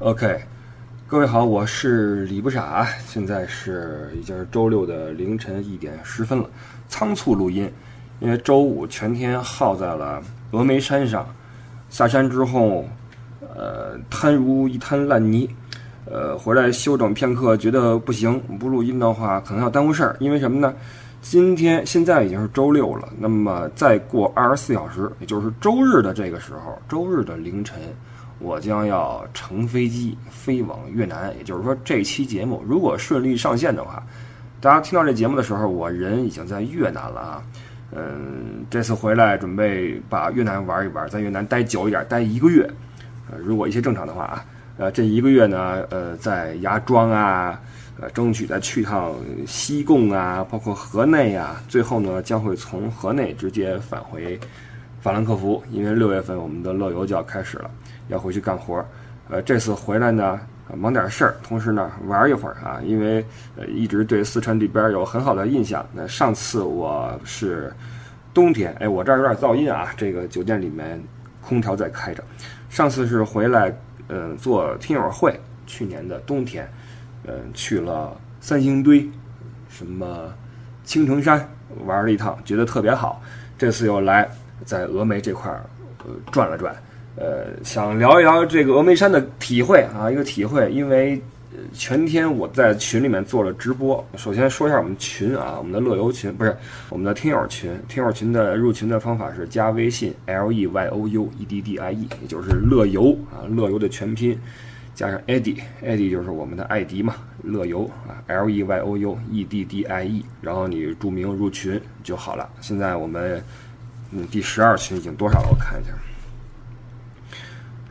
OK，各位好，我是李不傻，现在是已经是周六的凌晨一点十分了，仓促录音，因为周五全天耗在了峨眉山上，下山之后，呃，瘫如一滩烂泥，呃，回来休整片刻，觉得不行，不录音的话可能要耽误事儿，因为什么呢？今天现在已经是周六了，那么再过二十四小时，也就是周日的这个时候，周日的凌晨。我将要乘飞机飞往越南，也就是说，这期节目如果顺利上线的话，大家听到这节目的时候，我人已经在越南了啊。嗯，这次回来准备把越南玩一玩，在越南待久一点，待一个月。呃，如果一切正常的话啊，呃，这一个月呢，呃，在芽庄啊，呃，争取再去趟西贡啊，包括河内啊，最后呢，将会从河内直接返回法兰克福，因为六月份我们的乐游就要开始了。要回去干活，呃，这次回来呢，忙点事儿，同时呢玩一会儿啊，因为呃一直对四川这边有很好的印象。那上次我是冬天，哎，我这儿有点噪音啊，这个酒店里面空调在开着。上次是回来，嗯，做听友会，去年的冬天，嗯，去了三星堆，什么青城山玩了一趟，觉得特别好。这次又来在峨眉这块儿呃转了转。呃，想聊一聊这个峨眉山的体会啊，一个体会，因为全天我在群里面做了直播。首先说一下我们群啊，我们的乐游群不是我们的听友群，听友群的入群的方法是加微信 l e y o u e d d i e，也就是乐游啊，乐游的全拼加上 Eddie，Eddie 就是我们的艾迪嘛，乐游啊，l e y o u e d d i e，然后你注明入群就好了。现在我们嗯第十二群已经多少了？我看一下。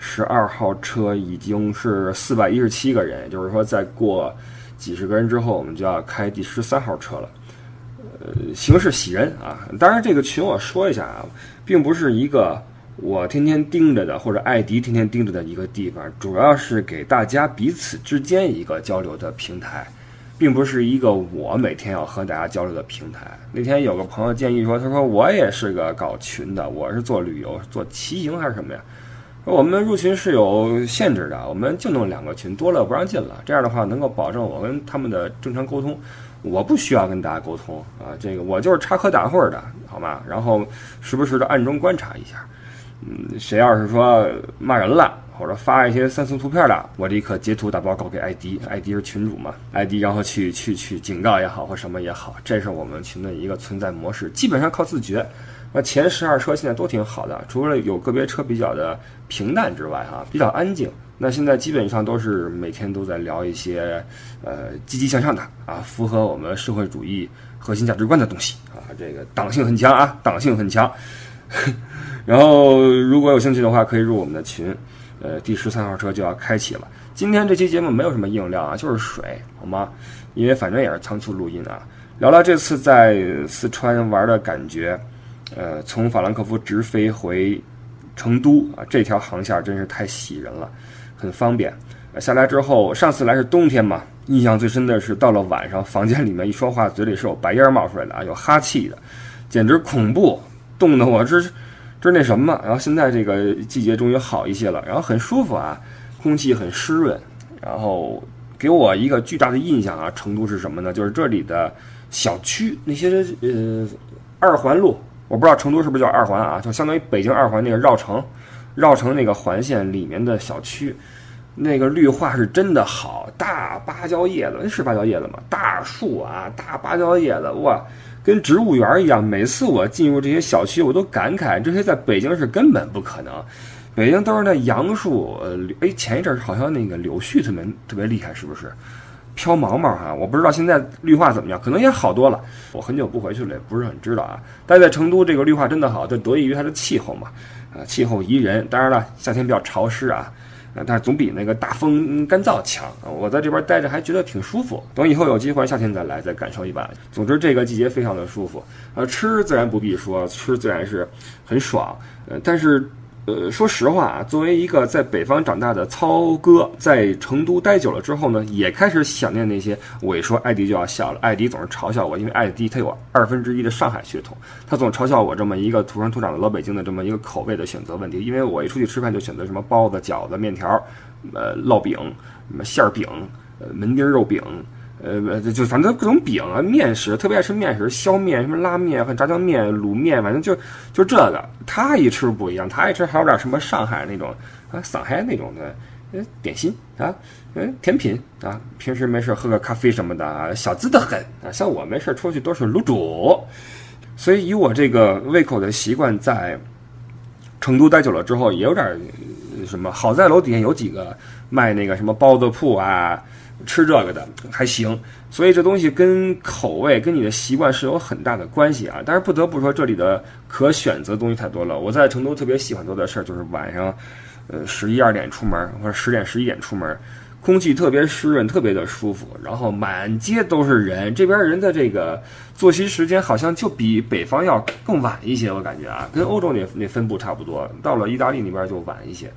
十二号车已经是四百一十七个人，也就是说，再过几十个人之后，我们就要开第十三号车了。呃，形势喜人啊！当然，这个群我说一下啊，并不是一个我天天盯着的，或者艾迪天天盯着的一个地方，主要是给大家彼此之间一个交流的平台，并不是一个我每天要和大家交流的平台。那天有个朋友建议说，他说我也是个搞群的，我是做旅游、做骑行还是什么呀？我们入群是有限制的，我们就弄两个群，多了不让进了。这样的话能够保证我跟他们的正常沟通，我不需要跟大家沟通啊，这个我就是插科打诨的，好吗？然后时不时的暗中观察一下，嗯，谁要是说骂人了或者发一些三次图片的，我立刻截图打报告给艾迪，艾迪是群主嘛，艾迪然后去去去警告也好或什么也好，这是我们群的一个存在模式，基本上靠自觉。那前十二车现在都挺好的，除了有个别车比较的平淡之外，哈，比较安静。那现在基本上都是每天都在聊一些，呃，积极向上的啊，符合我们社会主义核心价值观的东西啊，这个党性很强啊，党性很强。然后如果有兴趣的话，可以入我们的群。呃，第十三号车就要开启了。今天这期节目没有什么硬料啊，就是水，好吗？因为反正也是仓促录音啊，聊聊这次在四川玩的感觉。呃，从法兰克福直飞回成都啊，这条航线真是太喜人了，很方便。下来之后，上次来是冬天嘛，印象最深的是到了晚上，房间里面一说话，嘴里是有白烟冒出来的啊，有哈气的，简直恐怖，冻得我这这那 什么。然后现在这个季节终于好一些了，然后很舒服啊，空气很湿润，然后给我一个巨大的印象啊，成都是什么呢？就是这里的小区那些呃二环路。我不知道成都是不是叫二环啊？就相当于北京二环那个绕城，绕城那个环线里面的小区，那个绿化是真的好，大芭蕉叶子，那是芭蕉叶子吗？大树啊，大芭蕉叶子，哇，跟植物园一样。每次我进入这些小区，我都感慨，这些在北京是根本不可能。北京都是那杨树，呃，哎，前一阵好像那个柳絮特别特别厉害，是不是？飘毛毛哈，我不知道现在绿化怎么样，可能也好多了。我很久不回去了，也不是很知道啊。待在成都，这个绿化真的好，就得益于它的气候嘛，啊，气候宜人。当然了，夏天比较潮湿啊，啊，但是总比那个大风干燥强。我在这边待着还觉得挺舒服。等以后有机会夏天再来，再感受一把。总之，这个季节非常的舒服。呃，吃自然不必说，吃自然是很爽。呃，但是。呃，说实话啊，作为一个在北方长大的操哥，在成都待久了之后呢，也开始想念那些。我一说艾迪就要笑了，艾迪总是嘲笑我，因为艾迪他有二分之一的上海血统，他总嘲笑我这么一个土生土长的老北京的这么一个口味的选择问题。因为我一出去吃饭就选择什么包子、饺子、面条，呃烙饼、什么馅儿饼、呃门钉肉饼。呃，就反正各种饼啊，面食特别爱吃面食，削面、什么拉面和炸酱面、卤面，反正就就这个。他一吃不一样，他一吃还有点什么上海那种啊，上海那种的呃点心啊，嗯甜品啊。平时没事喝个咖啡什么的，小资的很啊。像我没事出去都是卤煮，所以以我这个胃口的习惯，在成都待久了之后，也有点什么。好在楼底下有几个卖那个什么包子铺啊。吃这个的还行，所以这东西跟口味、跟你的习惯是有很大的关系啊。但是不得不说，这里的可选择东西太多了。我在成都特别喜欢做的事儿就是晚上，呃，十一二点出门或者十点十一点出门，空气特别湿润，特别的舒服，然后满街都是人。这边人的这个作息时间好像就比北方要更晚一些，我感觉啊，跟欧洲那那分布差不多。到了意大利那边就晚一些。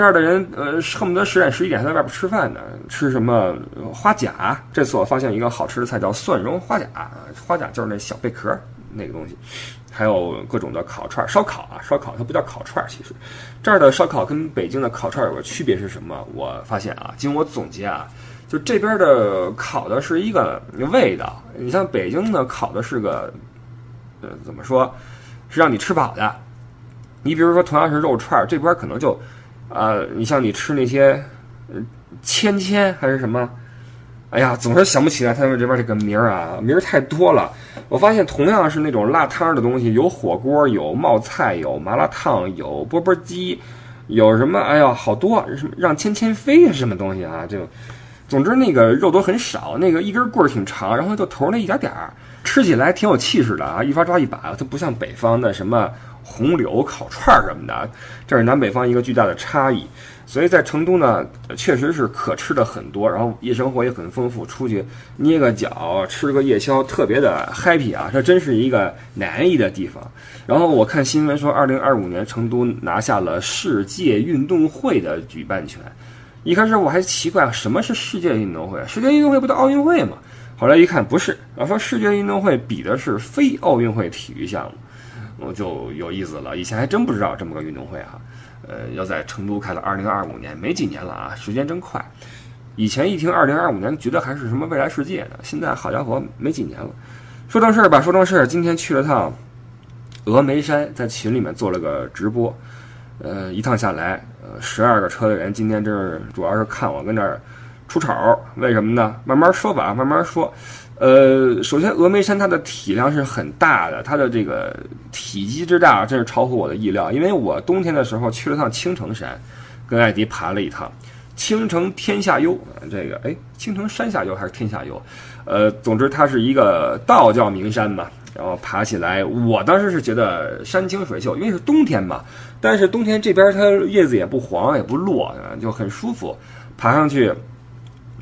这儿的人，呃，恨不得十点十一点还在外边吃饭呢，吃什么花甲？这次我发现一个好吃的菜叫蒜蓉花甲，花甲就是那小贝壳那个东西，还有各种的烤串、烧烤啊，烧烤它不叫烤串，其实这儿的烧烤跟北京的烤串有个区别是什么？我发现啊，经我总结啊，就这边的烤的是一个味道，你像北京的烤的是个，呃，怎么说，是让你吃饱的。你比如说同样是肉串，这边可能就。啊，你像你吃那些，呃，芊芊还是什么？哎呀，总是想不起来他们这边这个名儿啊，名儿太多了。我发现同样是那种辣汤的东西，有火锅，有冒菜，有麻辣烫，有钵钵鸡，有什么？哎呀，好多什么让芊芊飞是什么东西啊？就，总之那个肉都很少，那个一根棍儿挺长，然后就头那一点点儿，吃起来挺有气势的啊，一抓抓一把，它不像北方的什么。红柳烤串儿什么的，这是南北方一个巨大的差异。所以在成都呢，确实是可吃的很多，然后夜生活也很丰富，出去捏个脚、吃个夜宵，特别的 happy 啊！这真是一个难易的地方。然后我看新闻说，二零二五年成都拿下了世界运动会的举办权。一开始我还奇怪，什么是世界运动会？世界运动会不都奥运会吗？后来一看不是，然后说世界运动会比的是非奥运会体育项目。我就有意思了，以前还真不知道这么个运动会哈，呃，要在成都开了二零二五年，没几年了啊，时间真快。以前一听二零二五年，觉得还是什么未来世界呢，现在好家伙，没几年了。说正事儿吧，说正事儿，今天去了趟峨眉山，在群里面做了个直播，呃，一趟下来，呃，十二个车的人，今天这是主要是看我跟这儿出丑，为什么呢？慢慢说吧，慢慢说。呃，首先峨眉山它的体量是很大的，它的这个体积之大真是超乎我的意料。因为我冬天的时候去了趟青城山，跟艾迪爬了一趟青城天下幽，这个哎，青城山下幽还是天下幽？呃，总之它是一个道教名山嘛。然后爬起来，我当时是觉得山清水秀，因为是冬天嘛。但是冬天这边它叶子也不黄也不落，就很舒服，爬上去。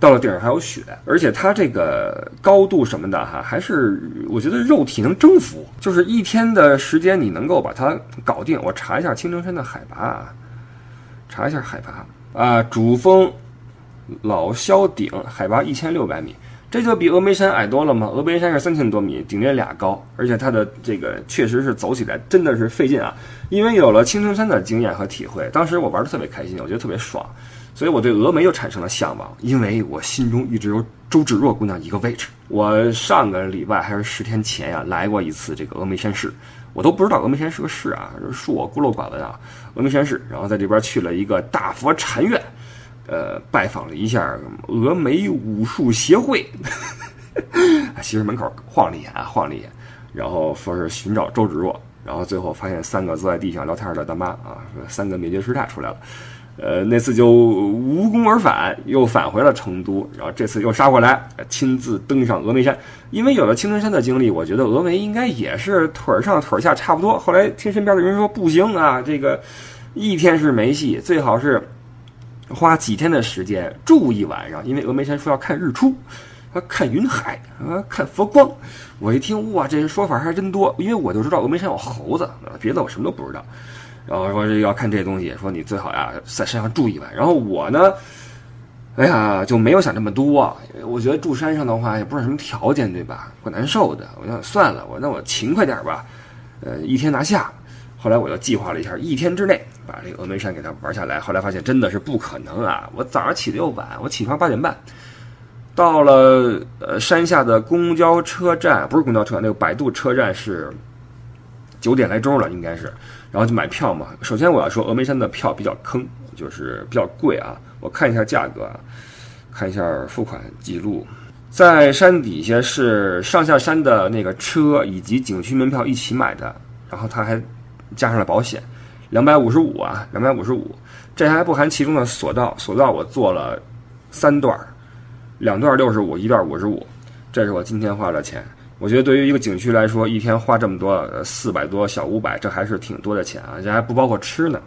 到了顶上还有雪，而且它这个高度什么的哈，还是我觉得肉体能征服，就是一天的时间你能够把它搞定。我查一下青城山的海拔，啊，查一下海拔啊，主峰老萧顶海拔一千六百米，这就比峨眉山矮多了嘛。峨眉山是三千多米，顶着俩高，而且它的这个确实是走起来真的是费劲啊。因为有了青城山的经验和体会，当时我玩的特别开心，我觉得特别爽。所以我对峨眉又产生了向往，因为我心中一直有周芷若姑娘一个位置。我上个礼拜还是十天前呀来过一次这个峨眉山市，我都不知道峨眉山是个市啊，恕我孤陋寡闻啊。峨眉山市，然后在这边去了一个大佛禅院，呃，拜访了一下峨眉武术协会，其实门口晃了一眼啊，晃了一眼，然后说是寻找周芷若，然后最后发现三个坐在地上聊天的大妈啊，三个灭绝师太出来了。呃，那次就无功而返，又返回了成都，然后这次又杀过来，亲自登上峨眉山。因为有了青城山的经历，我觉得峨眉应该也是腿上腿下差不多。后来听身边的人说不行啊，这个一天是没戏，最好是花几天的时间住一晚上。因为峨眉山说要看日出，啊，看云海，啊，看佛光。我一听，哇，这些说法还真多。因为我就知道峨眉山有猴子，别的我什么都不知道。然后说这要看这东西，说你最好呀在山上住一晚。然后我呢，哎呀就没有想这么多。我觉得住山上的话也不是什么条件，对吧？怪难受的。我想算了，我那我勤快点吧，呃，一天拿下。后来我就计划了一下，一天之内把这个峨眉山给它玩下来。后来发现真的是不可能啊！我早上起的又晚，我起床八点半，到了呃山下的公交车站，不是公交车，那个摆渡车站是九点来钟了，应该是。然后就买票嘛。首先我要说，峨眉山的票比较坑，就是比较贵啊。我看一下价格，啊，看一下付款记录。在山底下是上下山的那个车以及景区门票一起买的，然后他还加上了保险，两百五十五啊，两百五十五，这还不含其中的索道，索道我做了三段，两段六十五，一段五十五，这是我今天花的钱。我觉得对于一个景区来说，一天花这么多，四百多小五百，这还是挺多的钱啊，这还不包括吃呢。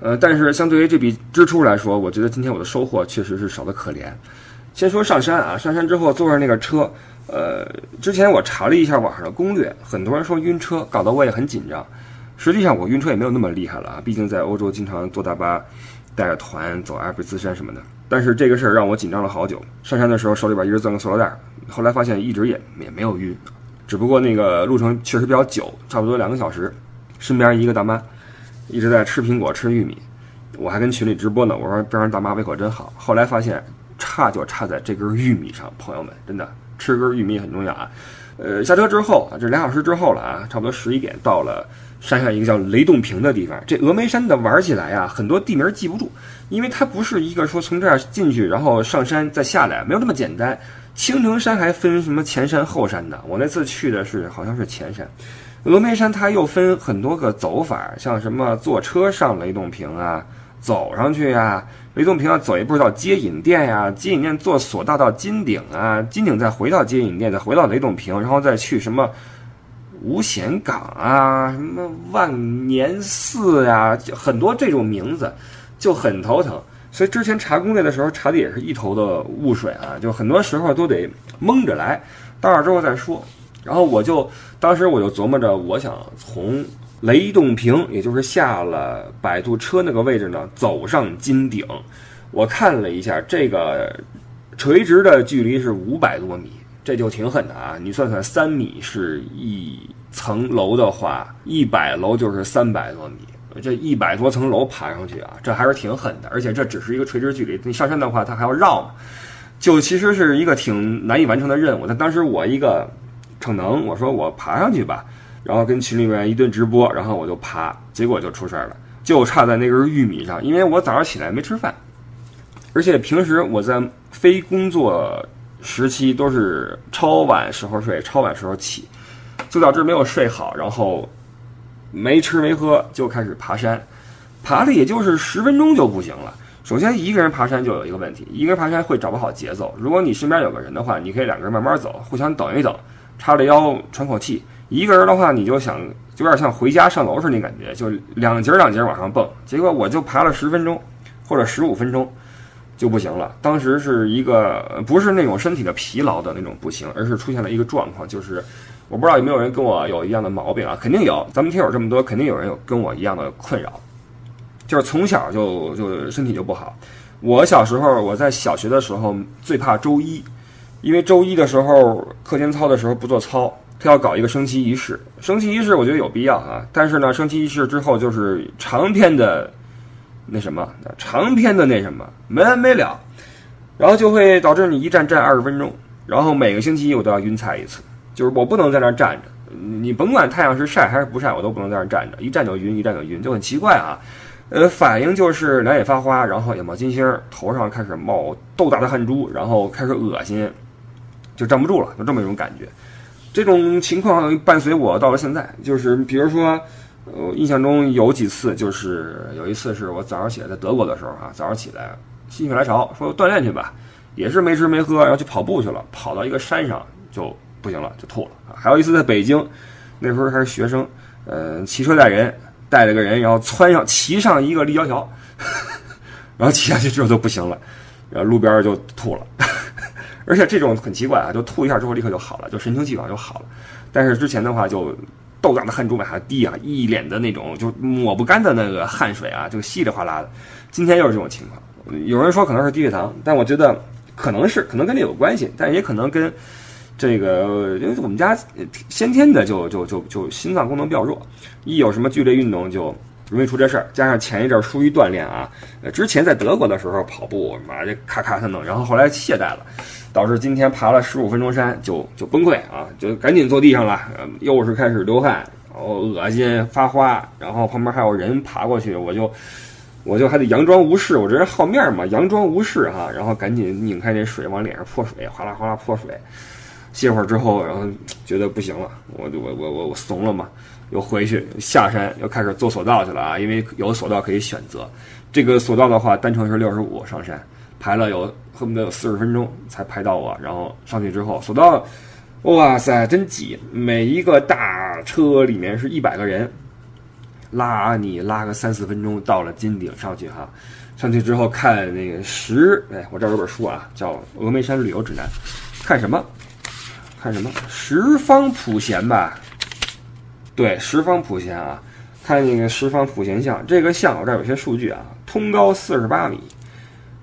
呃，但是相对于这笔支出来说，我觉得今天我的收获确实是少得可怜。先说上山啊，上山之后坐上那个车，呃，之前我查了一下网上的攻略，很多人说晕车，搞得我也很紧张。实际上我晕车也没有那么厉害了啊，毕竟在欧洲经常坐大巴，带着团走阿尔卑斯山什么的。但是这个事儿让我紧张了好久。上山的时候手里边一直攥个塑料袋，后来发现一直也也没有晕，只不过那个路程确实比较久，差不多两个小时。身边一个大妈一直在吃苹果吃玉米，我还跟群里直播呢，我说边上大妈胃口真好。后来发现。差就差在这根玉米上，朋友们，真的吃根玉米很重要啊。呃，下车之后啊，这俩小时之后了啊，差不多十一点到了山下一个叫雷洞坪的地方。这峨眉山的玩起来啊，很多地名记不住，因为它不是一个说从这儿进去然后上山再下来，没有那么简单。青城山还分什么前山后山的，我那次去的是好像是前山。峨眉山它又分很多个走法，像什么坐车上雷洞坪啊，走上去呀。雷洞坪要走一步到接引殿呀，接引殿坐索道到金顶啊，金顶再回到接引殿，再回到雷洞坪，然后再去什么五险港啊，什么万年寺呀，很多这种名字就很头疼。所以之前查攻略的时候查的也是一头的雾水啊，就很多时候都得蒙着来，到那之后再说。然后我就当时我就琢磨着，我想从。雷洞坪，也就是下了摆渡车那个位置呢，走上金顶。我看了一下，这个垂直的距离是五百多米，这就挺狠的啊！你算算，三米是一层楼的话，一百楼就是三百多米，这一百多层楼爬上去啊，这还是挺狠的。而且这只是一个垂直距离，你上山的话，它还要绕嘛，就其实是一个挺难以完成的任务。但当时我一个逞能，我说我爬上去吧。然后跟群里面一顿直播，然后我就爬，结果就出事儿了，就差在那根玉米上。因为我早上起来没吃饭，而且平时我在非工作时期都是超晚时候睡，超晚时候起，就导致没有睡好，然后没吃没喝就开始爬山，爬了也就是十分钟就不行了。首先一个人爬山就有一个问题，一个人爬山会找不好节奏。如果你身边有个人的话，你可以两个人慢慢走，互相等一等，叉着腰喘口气。一个人的话，你就想就有点像回家上楼似的那感觉，就两节两节往上蹦。结果我就爬了十分钟，或者十五分钟就不行了。当时是一个不是那种身体的疲劳的那种不行，而是出现了一个状况，就是我不知道有没有人跟我有一样的毛病啊？肯定有，咱们听友这么多，肯定有人有跟我一样的困扰，就是从小就就身体就不好。我小时候我在小学的时候最怕周一，因为周一的时候课间操的时候不做操。他要搞一个升旗仪式，升旗仪式我觉得有必要啊，但是呢，升旗仪式之后就是长篇的那什么，长篇的那什么没完没了，然后就会导致你一站站二十分钟，然后每个星期我都要晕菜一次，就是我不能在那儿站着，你甭管太阳是晒还是不晒，我都不能在那儿站着，一站就晕，一站就晕，就很奇怪啊，呃，反应就是两眼发花，然后眼冒金星，头上开始冒豆大的汗珠，然后开始恶心，就站不住了，就这么一种感觉。这种情况伴随我到了现在，就是比如说，我，印象中有几次，就是有一次是我早上起来在德国的时候啊，早上起来心血来潮说锻炼去吧，也是没吃没喝，然后去跑步去了，跑到一个山上就不行了，就吐了。还有一次在北京，那时候还是学生，呃，骑车带人，带了个人，然后窜上骑上一个立交桥，然后骑下去之后就不行了，然后路边就吐了。而且这种很奇怪啊，就吐一下之后立刻就好了，就神清气爽就好了。但是之前的话就豆大的汗珠往下滴啊，一脸的那种就抹不干的那个汗水啊，就稀里哗啦的。今天又是这种情况，有人说可能是低血糖，但我觉得可能是可能跟这有关系，但也可能跟这个因为我们家先天的就就就就心脏功能比较弱，一有什么剧烈运动就容易出这事儿。加上前一阵疏于锻炼啊，呃，之前在德国的时候跑步，妈这咔咔的弄，然后后来懈怠了，导致今天爬了十五分钟山就就崩溃啊，就赶紧坐地上了，又是开始流汗，然后恶心发花，然后旁边还有人爬过去，我就我就还得佯装无视，我这人好面嘛，佯装无视哈，然后赶紧拧开这水往脸上泼水，哗啦哗啦泼水。歇会儿之后，然后觉得不行了，我就我我我我怂了嘛，又回去下山，又开始坐索道去了啊，因为有索道可以选择。这个索道的话，单程是六十五上山，排了有恨不得有四十分钟才排到我。然后上去之后，索道，哇塞，真挤！每一个大车里面是一百个人，拉你拉个三四分钟到了金顶上去哈。上去之后看那个十，哎，我这儿有本书啊，叫《峨眉山旅游指南》，看什么？看什么十方普贤吧？对，十方普贤啊，看那个十方普贤像。这个像我这儿有些数据啊，通高四十八米，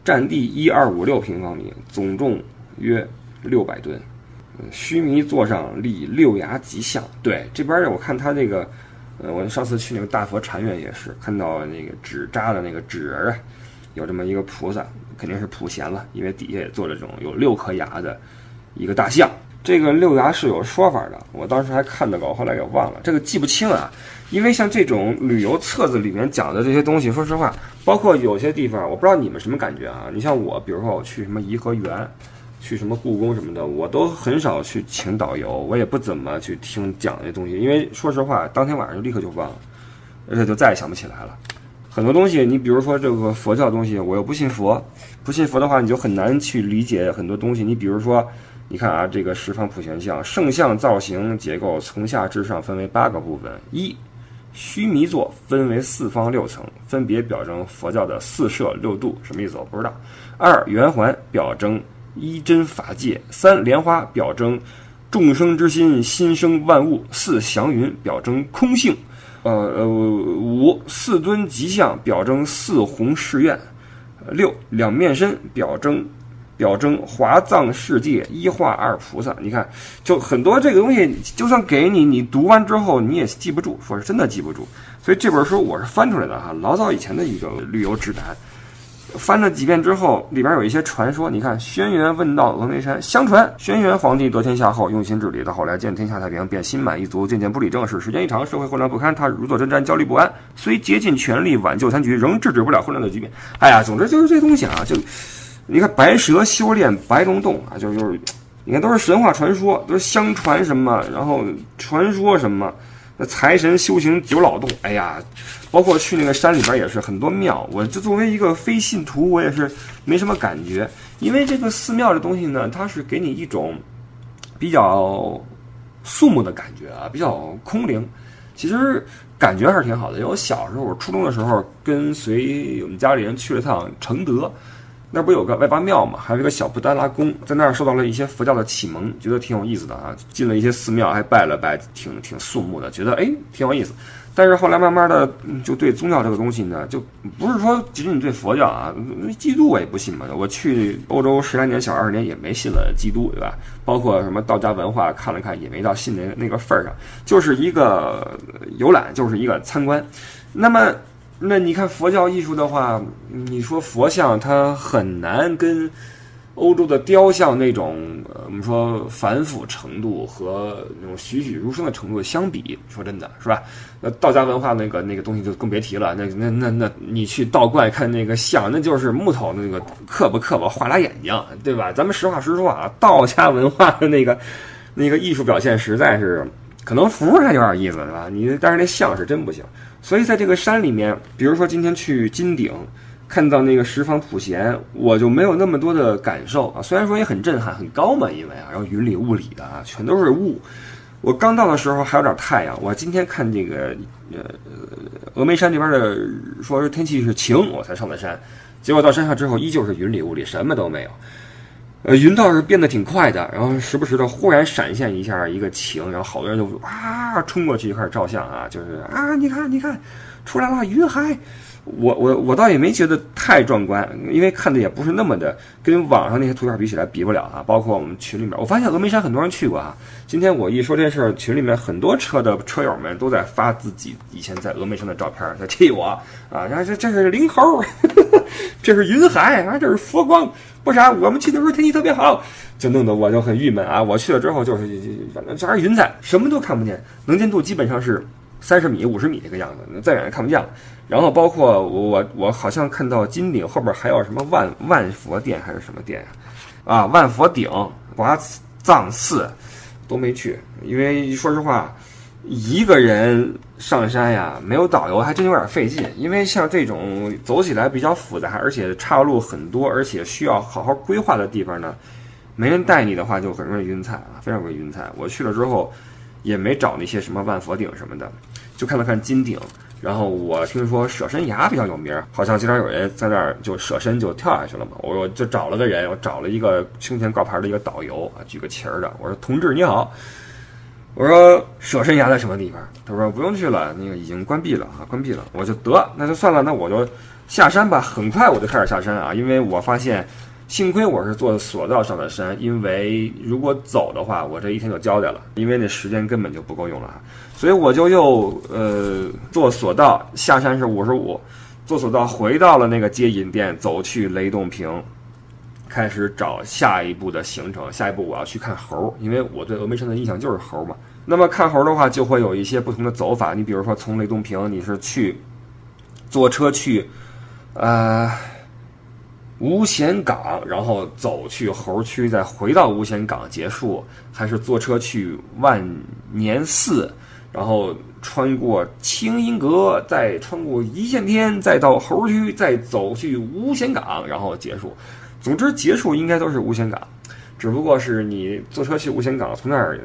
占地一二五六平方米，总重约六百吨。须弥座上立六牙吉像。对，这边我看他这个，呃，我上次去那个大佛禅院也是看到那个纸扎的那个纸人啊，有这么一个菩萨，肯定是普贤了，因为底下也做了这种有六颗牙的一个大象。这个六牙是有说法的，我当时还看到过，后来给忘了，这个记不清啊。因为像这种旅游册子里面讲的这些东西，说实话，包括有些地方，我不知道你们什么感觉啊。你像我，比如说我去什么颐和园，去什么故宫什么的，我都很少去请导游，我也不怎么去听讲这些东西，因为说实话，当天晚上就立刻就忘了，而且就再也想不起来了。很多东西，你比如说这个佛教东西，我又不信佛，不信佛的话，你就很难去理解很多东西。你比如说。你看啊，这个十方普贤像圣像造型结构从下至上分为八个部分：一，须弥座分为四方六层，分别表征佛教的四摄六度，什么意思？我不知道；二，圆环表征一真法界；三，莲花表征众生之心心生万物；四，祥云表征空性；呃呃五，四尊吉像表征四弘誓愿；六，两面身表征。表征华藏世界一化二菩萨，你看，就很多这个东西，就算给你，你读完之后你也记不住，说是真的记不住。所以这本书我是翻出来的哈，老早以前的一个旅游指南，翻了几遍之后，里边有一些传说。你看，轩辕问道峨眉山，相传轩辕皇帝得天下后用心治理，到后来见天下太平，便心满意足，渐渐不理政事。时间一长，社会混乱不堪，他如坐针毡，焦虑不安，虽竭尽全力挽救残局，仍制止不了混乱的局面。哎呀，总之就是这东西啊，就。你看白蛇修炼白龙洞啊，就就是，你看都是神话传说，都是相传什么，然后传说什么，那财神修行九老洞，哎呀，包括去那个山里边也是很多庙，我就作为一个非信徒，我也是没什么感觉，因为这个寺庙的东西呢，它是给你一种比较肃穆的感觉啊，比较空灵，其实感觉还是挺好的。因为我小时候，我初中的时候跟随我们家里人去了趟承德。那不有个外八庙嘛，还有一个小布达拉宫，在那儿受到了一些佛教的启蒙，觉得挺有意思的啊。进了一些寺庙，还拜了拜，挺挺肃穆的，觉得哎挺有意思。但是后来慢慢的就对宗教这个东西呢，就不是说仅仅对佛教啊，基督我也不信嘛。我去欧洲十来年，小二十年也没信了基督，对吧？包括什么道家文化看了看，也没到信那那个份儿上，就是一个游览，就是一个参观。那么。那你看佛教艺术的话，你说佛像它很难跟欧洲的雕像那种我们说繁复程度和那种栩栩如生的程度相比，说真的是吧？那道家文化那个那个东西就更别提了。那那那那你去道观看那个像，那就是木头那个刻吧刻吧画俩眼睛，对吧？咱们实话实说啊，道家文化的那个那个艺术表现实在是可能符还有点意思，对吧？你但是那像是真不行。所以在这个山里面，比如说今天去金顶，看到那个十方普贤，我就没有那么多的感受啊。虽然说也很震撼，很高嘛，因为啊，然后云里雾里的啊，全都是雾。我刚到的时候还有点太阳。我今天看这个呃峨眉山这边的说是天气是晴，我才上的山。结果到山上之后，依旧是云里雾里，什么都没有。呃，云倒是变得挺快的，然后时不时的忽然闪现一下一个晴，然后好多人就啊冲过去就开始照相啊，就是啊，你看你看，出来了云海，我我我倒也没觉得太壮观，因为看的也不是那么的跟网上那些图片比起来比不了啊。包括我们群里面，我发现峨眉山很多人去过啊。今天我一说这事儿，群里面很多车的车友们都在发自己以前在峨眉山的照片，在替我啊。然后这这是灵猴，这是云海啊，这是佛光，不啥。我们去的时候天气特别好，就弄得我就很郁闷啊。我去了之后就是反正全是云彩，什么都看不见，能见度基本上是三十米、五十米这个样子，再远也看不见了。然后包括我，我好像看到金顶后边还有什么万万佛殿还是什么殿呀？啊，万佛顶、华藏寺都没去，因为说实话，一个人上山呀，没有导游还真有点费劲。因为像这种走起来比较复杂，而且岔路很多，而且需要好好规划的地方呢，没人带你的话就很容易晕菜啊，非常容易晕菜。我去了之后，也没找那些什么万佛顶什么的，就看了看金顶。然后我听说舍身崖比较有名，好像经常有人在那儿就舍身就跳下去了嘛。我我就找了个人，我找了一个胸前挂牌的一个导游啊，举个旗儿的。我说：“同志你好，我说舍身崖在什么地方？”他说：“不用去了，那个已经关闭了啊，关闭了。”我就得那就算了，那我就下山吧。很快我就开始下山啊，因为我发现，幸亏我是坐索道上的山，因为如果走的话，我这一天就交代了，因为那时间根本就不够用了哈。所以我就又呃坐索道下山是五十五，坐索道回到了那个接引店，走去雷洞坪，开始找下一步的行程。下一步我要去看猴，因为我对峨眉山的印象就是猴嘛。那么看猴的话，就会有一些不同的走法。你比如说从雷洞坪，你是去坐车去呃无险港，然后走去猴区，再回到无险港结束，还是坐车去万年寺？然后穿过清音阁，再穿过一线天，再到猴区，再走去无险港，然后结束。总之，结束应该都是无险港，只不过是你坐车去无险港，从那儿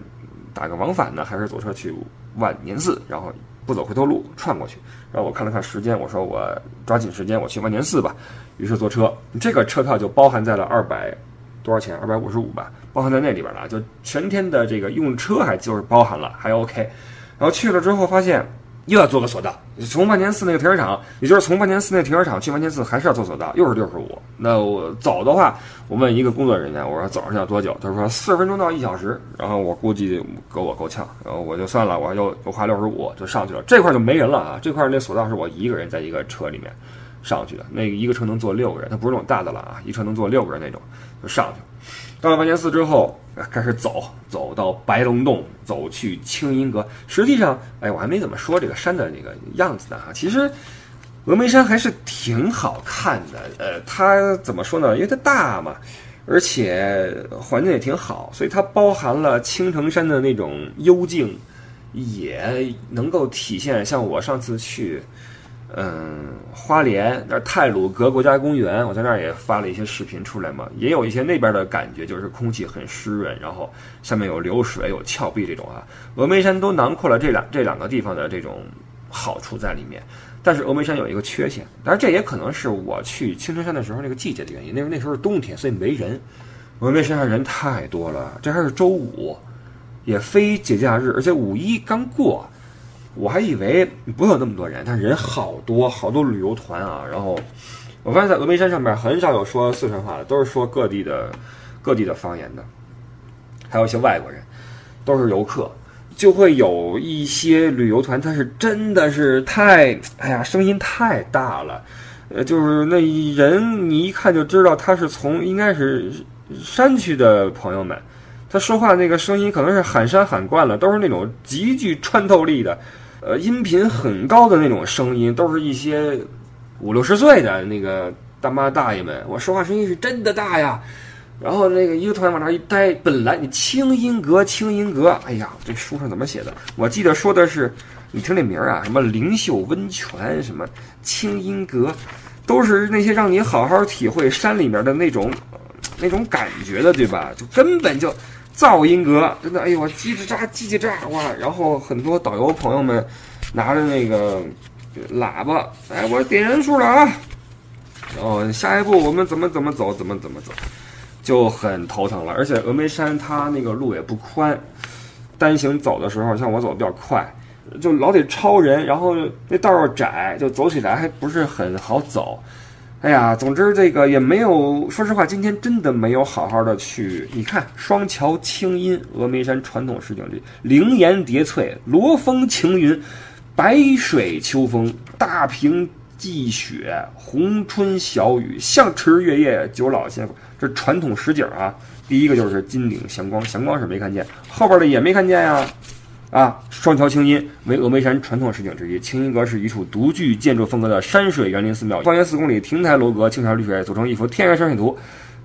打个往返呢，还是坐车去万年寺，然后不走回头路串过去。然后我看了看时间，我说我抓紧时间，我去万年寺吧。于是坐车，这个车票就包含在了二百多少钱？二百五十五吧，包含在那里边了。就全天的这个用车还就是包含了，还 OK。然后去了之后，发现又要坐个索道，从万年寺那个停车场，也就是从万年寺那停车场去万年寺，还是要坐索道，又是六十五。那我走的话，我问一个工作人员，我说走上要多久？他说四十分钟到一小时。然后我估计够我够呛，然后我就算了，我又又花六十五就上去了。这块就没人了啊，这块那索道是我一个人在一个车里面上去的，那个一个车能坐六个人，它不是那种大的了啊，一车能坐六个人那种，就上去。到了万年寺之后，开始走，走到白龙洞，走去清音阁。实际上，哎，我还没怎么说这个山的那个样子呢哈。其实，峨眉山还是挺好看的。呃，它怎么说呢？因为它大嘛，而且环境也挺好，所以它包含了青城山的那种幽静，也能够体现。像我上次去。嗯，花莲那泰鲁阁国家公园，我在那儿也发了一些视频出来嘛，也有一些那边的感觉，就是空气很湿润，然后下面有流水、有峭壁这种啊。峨眉山都囊括了这两这两个地方的这种好处在里面，但是峨眉山有一个缺陷，当然这也可能是我去青城山的时候那个季节的原因，那那时候是冬天，所以没人。峨眉山上人太多了，这还是周五，也非节假日，而且五一刚过。我还以为不会有那么多人，但是人好多，好多旅游团啊。然后我发现，在峨眉山上面很少有说四川话的，都是说各地的各地的方言的，还有一些外国人，都是游客。就会有一些旅游团，他是真的是太，哎呀，声音太大了，呃，就是那人你一看就知道他是从应该是山区的朋友们，他说话那个声音可能是喊山喊惯了，都是那种极具穿透力的。呃，音频很高的那种声音，都是一些五六十岁的那个大妈大爷们。我说话声音是真的大呀。然后那个一个团往那一待，本来你清音阁，清音阁，哎呀，这书上怎么写的？我记得说的是，你听这名儿啊，什么灵秀温泉，什么清音阁，都是那些让你好好体会山里面的那种那种感觉的，对吧？就根本就。噪音阁真的，哎呦，叽叽喳叽叽喳哇！然后很多导游朋友们拿着那个喇叭，哎，我点人数了啊！哦，下一步我们怎么怎么走，怎么怎么走，就很头疼了。而且峨眉山它那个路也不宽，单行走的时候，像我走的比较快，就老得超人，然后那道又窄，就走起来还不是很好走。哎呀，总之这个也没有，说实话，今天真的没有好好的去。你看，双桥清音，峨眉山传统十景之灵岩叠翠，罗峰晴云，白水秋风，大平积雪，红春小雨，象池月夜，九老仙。这传统十景啊，第一个就是金顶祥光，祥光是没看见，后边的也没看见呀。啊双桥清音为峨眉山传统十景之一。清音阁是一处独具建筑风格的山水园林寺庙，方圆四公里，亭台楼阁，青山绿水，组成一幅天然山水图。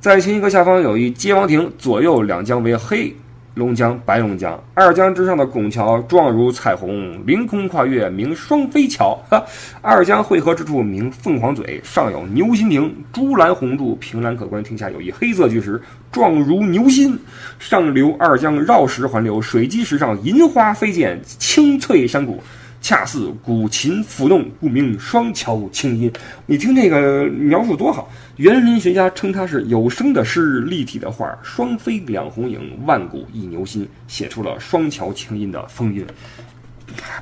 在清音阁下方有一接王亭，左右两江为黑。龙江、白龙江，二江之上的拱桥状如彩虹，凌空跨越，名双飞桥。哈，二江汇合之处名凤凰嘴，上有牛心亭，朱栏红柱，凭栏可观。亭下有一黑色巨石，状如牛心，上流二江绕石环流，水击石上银花飞溅，青翠山谷。恰似古琴抚弄，故名双桥清音。你听这个描述多好！园林学家称它是有声的诗，立体的画，双飞两红影，万古一牛心，写出了双桥清音的风韵。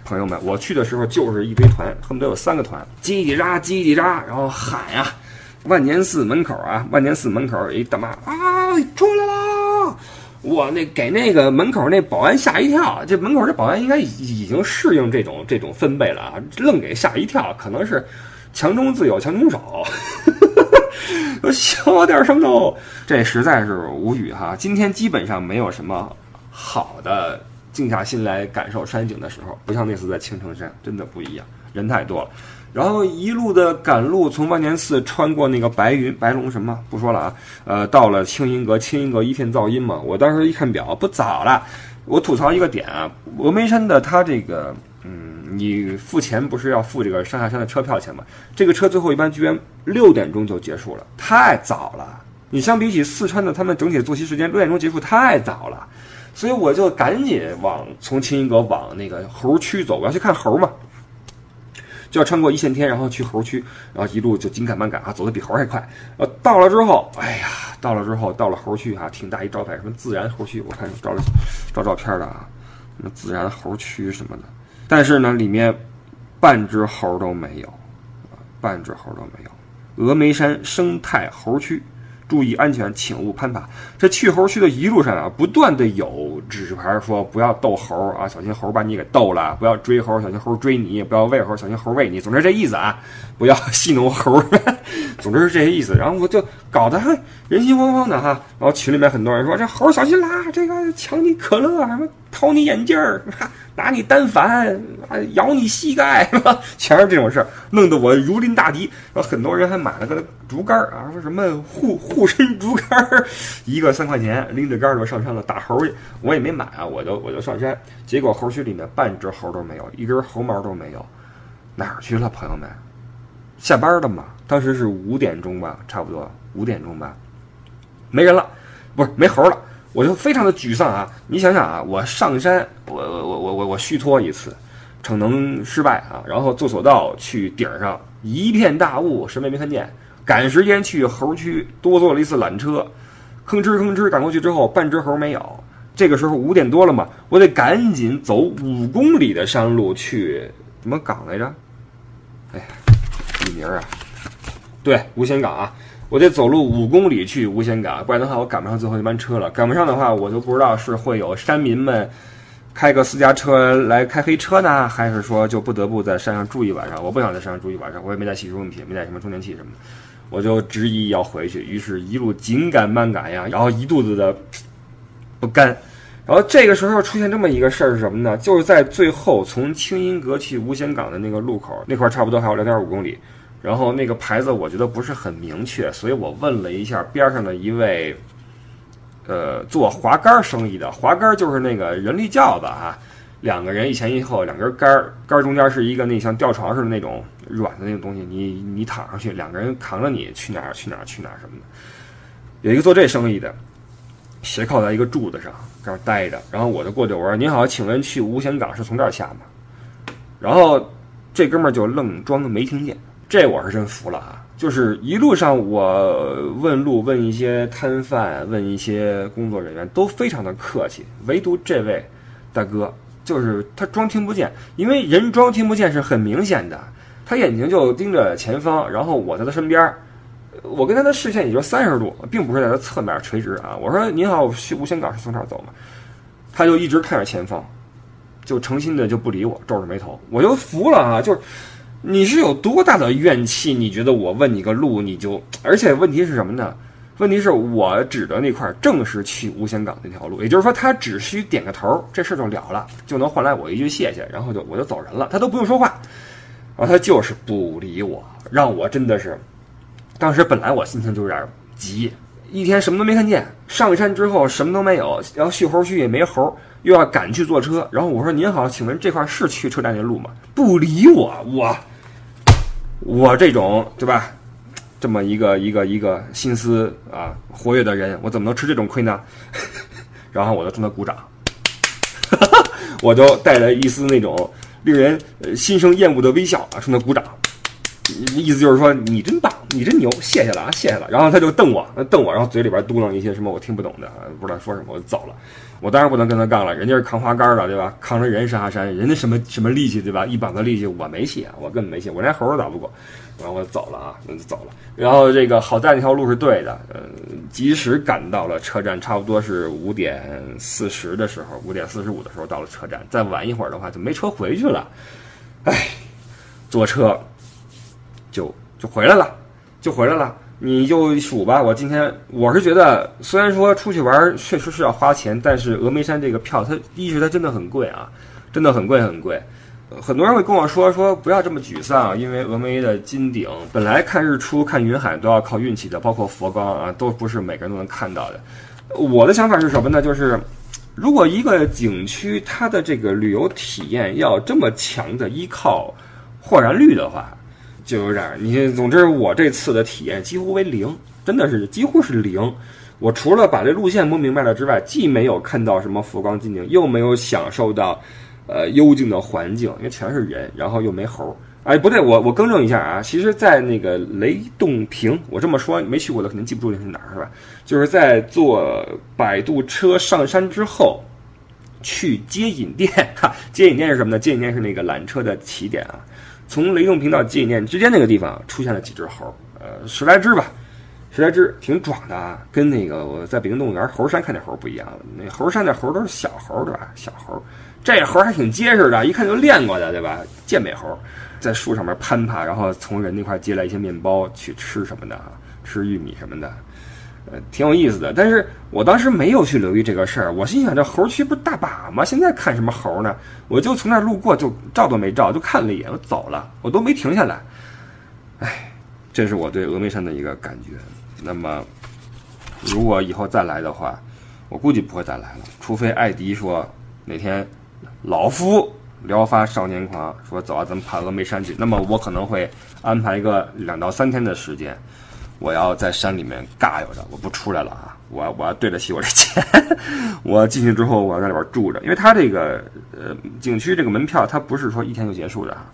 朋友们，我去的时候就是一堆团，恨不得有三个团，叽叽喳叽叽喳，然后喊呀，万年寺门口啊，万年寺门口有一大妈啊，出来啦！我那给那个门口那保安吓一跳，这门口这保安应该已经适应这种这种分贝了啊，愣给吓一跳，可能是强中自有强中手，我小点声都，这实在是无语哈。今天基本上没有什么好的静下心来感受山景的时候，不像那次在青城山，真的不一样，人太多了。然后一路的赶路，从万年寺穿过那个白云白龙什么不说了啊，呃，到了清音阁，清音阁一片噪音嘛。我当时一看表，不早了。我吐槽一个点啊，峨眉山的它这个，嗯，你付钱不是要付这个上下山的车票钱吗？这个车最后一班居然六点钟就结束了，太早了。你相比起四川的他们整体的作息时间，六点钟结束太早了，所以我就赶紧往从清音阁往那个猴区走，我要去看猴嘛。就要穿过一线天，然后去猴区，然后一路就紧赶慢赶啊，走的比猴还快。呃，到了之后，哎呀，到了之后，到了猴区啊，挺大一招牌，什么自然猴区，我看照了照照片的啊，什么自然猴区什么的。但是呢，里面半只猴都没有，啊，半只猴都没有。峨眉山生态猴区。注意安全，请勿攀爬。这去猴区的一路上啊，不断的有指示牌说不要逗猴啊，小心猴把你给逗了；不要追猴，小心猴追你；不要喂猴，小心猴喂你。总之这意思啊，不要戏弄猴。总之是这些意思。然后我就搞得人心惶惶的哈。然后群里面很多人说这猴小心啦，这个抢你可乐，什么掏你眼镜儿。拿你单反，啊，咬你膝盖，全是这种事儿，弄得我如临大敌。然后很多人还买了个竹竿儿啊，说什么护护身竹竿儿，一个三块钱，拎着竿儿就上山了打猴去。我也没买啊，我就我就上山，结果猴区里面半只猴都没有，一根猴毛都没有，哪儿去了，朋友们？下班了嘛？当时是五点钟吧，差不多五点钟吧，没人了，不是没猴了。我就非常的沮丧啊！你想想啊，我上山，我我我我我我虚脱一次，逞能失败啊，然后坐索道去顶上，一片大雾，什么也没看见。赶时间去猴区，多坐了一次缆车，吭哧吭哧赶过去之后，半只猴没有。这个时候五点多了嘛，我得赶紧走五公里的山路去什么岗来着？哎呀，地名啊，对，无仙港啊。我得走路五公里去无仙港，不然的话我赶不上最后一班车了。赶不上的话，我就不知道是会有山民们开个私家车来开黑车呢，还是说就不得不在山上住一晚上。我不想在山上住一晚上，我也没带洗漱用品，没带什么充电器什么的，我就执意要回去。于是，一路紧赶慢赶呀，然后一肚子的不甘。然后这个时候出现这么一个事儿是什么呢？就是在最后从清音阁去无仙港的那个路口那块，差不多还有两点五公里。然后那个牌子我觉得不是很明确，所以我问了一下边上的一位，呃，做滑杆生意的，滑杆就是那个人力轿子啊，两个人一前一后，两根杆，杆中间是一个那像吊床似的那种软的那个东西，你你躺上去，两个人扛着你去哪儿去哪儿去哪儿什么的。有一个做这生意的，斜靠在一个柱子上，这儿待着，然后我就过去我说：“您好，请问去无险港是从这儿下吗？”然后这哥们儿就愣装没听见。这我是真服了啊！就是一路上我问路，问一些摊贩，问一些工作人员，都非常的客气，唯独这位大哥就是他装听不见，因为人装听不见是很明显的，他眼睛就盯着前方，然后我在他身边儿，我跟他的视线也就三十度，并不是在他侧面垂直啊。我说您好，去吴兴港是从这儿走吗？他就一直看着前方，就诚心的就不理我，皱着眉头，我就服了啊！就是你是有多大的怨气？你觉得我问你个路你就？而且问题是什么呢？问题是我指的那块正是去吴兴港那条路，也就是说他只需点个头，这事儿就了了，就能换来我一句谢谢，然后就我就走人了，他都不用说话，然后他就是不理我，让我真的是，当时本来我心情就有点急。一天什么都没看见，上山之后什么都没有，然后续猴须也没猴，又要赶去坐车。然后我说：“您好，请问这块是去车站的路吗？”不理我，我我这种对吧？这么一个一个一个心思啊活跃的人，我怎么能吃这种亏呢？然后我就冲他鼓掌，我就带着一丝那种令人心生厌恶的微笑啊，冲他鼓掌。意思就是说你真棒，你真牛，谢谢了啊，谢谢了。然后他就瞪我，瞪我，然后嘴里边嘟囔一些什么我听不懂的，不知道说什么，我就走了。我当然不能跟他杠了，人家是扛花杆的，对吧？扛着人上下山，人家什么什么力气，对吧？一膀子力气，我没戏啊，我根本没戏，我连猴都打不过。然后我走了啊，那就走了。然后这个好在那条路是对的，呃，及时赶到了车站，差不多是五点四十的时候，五点四十五的时候到了车站。再晚一会儿的话就没车回去了，唉，坐车。就就回来了，就回来了，你就数吧。我今天我是觉得，虽然说出去玩确实是要花钱，但是峨眉山这个票，它一是它真的很贵啊，真的很贵很贵。很多人会跟我说说不要这么沮丧，因为峨眉的金顶本来看日出看云海都要靠运气的，包括佛光啊，都不是每个人都能看到的。我的想法是什么呢？就是如果一个景区它的这个旅游体验要这么强的依靠豁然率的话。就有点，你总之我这次的体验几乎为零，真的是几乎是零。我除了把这路线摸明白了之外，既没有看到什么佛光金顶，又没有享受到，呃幽静的环境，因为全是人，然后又没猴。哎，不对，我我更正一下啊，其实，在那个雷洞坪，我这么说没去过的肯定记不住那是哪儿，是吧？就是在坐摆渡车上山之后，去接引殿。哈，接引殿是什么呢？接引殿是那个缆车的起点啊。从雷洞坪到接引殿之间那个地方出现了几只猴，呃，十来只吧，十来只，挺壮的啊，跟那个我在北京动物园猴山看见猴不一样。那猴山那猴都是小猴，对吧？小猴，这猴还挺结实的，一看就练过的，对吧？健美猴，在树上面攀爬，然后从人那块接来一些面包去吃什么的啊，吃玉米什么的。挺有意思的，但是我当时没有去留意这个事儿。我心想，这猴区不是大把吗？现在看什么猴呢？我就从那儿路过，就照都没照，就看了一眼，我走了，我都没停下来。哎，这是我对峨眉山的一个感觉。那么，如果以后再来的话，我估计不会再来了，除非艾迪说哪天老夫聊发少年狂，说走啊，咱们爬峨眉山去。那么我可能会安排一个两到三天的时间。我要在山里面尬悠着，我不出来了啊！我我要对得起我这钱。我进去之后，我要在里边住着，因为它这个呃景区这个门票，它不是说一天就结束的啊。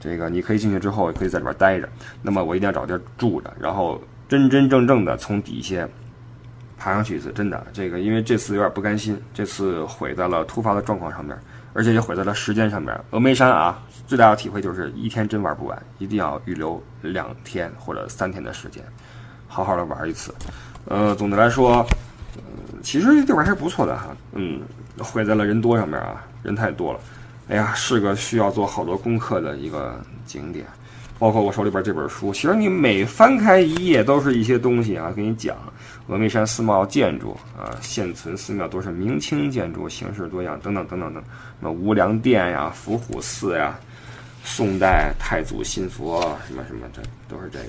这个你可以进去之后，可以在里边待着。那么我一定要找地儿住着，然后真真正正的从底下爬上去一次。真的，这个因为这次有点不甘心，这次毁在了突发的状况上面，而且也毁在了时间上面。峨眉山啊，最大的体会就是一天真玩不完，一定要预留两天或者三天的时间。好好的玩一次，呃，总的来说，嗯其实这地方还是不错的哈，嗯，毁在了人多上面啊，人太多了，哎呀，是个需要做好多功课的一个景点，包括我手里边这本书，其实你每翻开一页都是一些东西啊，给你讲峨眉山寺庙建筑啊，现存寺庙都是明清建筑，形式多样，等等等等等，什么无量殿呀、伏虎寺呀、宋代太祖信佛什么什么，的都是这个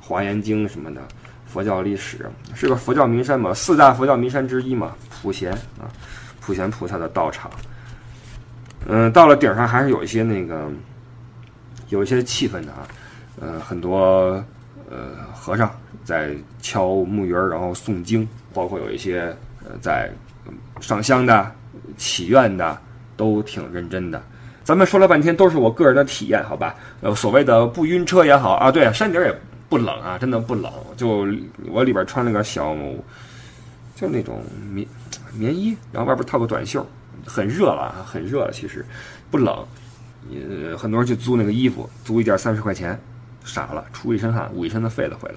华严经什么的。佛教历史是个佛教名山嘛，四大佛教名山之一嘛，普贤啊，普贤菩萨的道场。嗯，到了顶上还是有一些那个，有一些气氛的啊，呃，很多呃和尚在敲木鱼儿，然后诵经，包括有一些呃在上香的、祈愿的，都挺认真的。咱们说了半天都是我个人的体验，好吧？呃，所谓的不晕车也好啊，对，山顶也。不冷啊，真的不冷。就我里边穿了个小，就那种棉棉衣，然后外边套个短袖，很热了啊，很热了，其实不冷。呃，很多人去租那个衣服，租一件三十块钱，傻了，出一身汗，捂一身的痱子回来，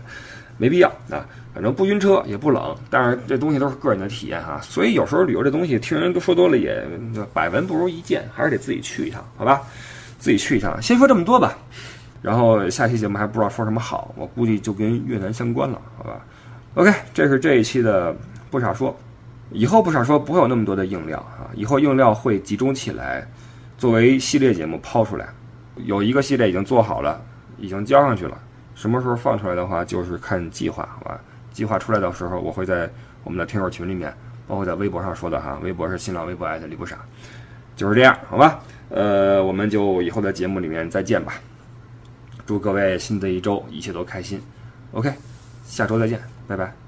没必要啊。反正不晕车也不冷，但是这东西都是个人的体验哈。所以有时候旅游这东西，听人都说多了也百闻不如一见，还是得自己去一趟，好吧？自己去一趟。先说这么多吧，然后下期节目还不知道说什么好，我估计就跟越南相关了，好吧？OK，这是这一期的不少说，以后不少说不会有那么多的硬料啊，以后硬料会集中起来。作为系列节目抛出来，有一个系列已经做好了，已经交上去了。什么时候放出来的话，就是看计划，好吧？计划出来的时候，我会在我们的听友群里面，包括在微博上说的哈。微博是新浪微博艾特李不傻，就是这样，好吧？呃，我们就以后的节目里面再见吧。祝各位新的一周一切都开心。OK，下周再见，拜拜。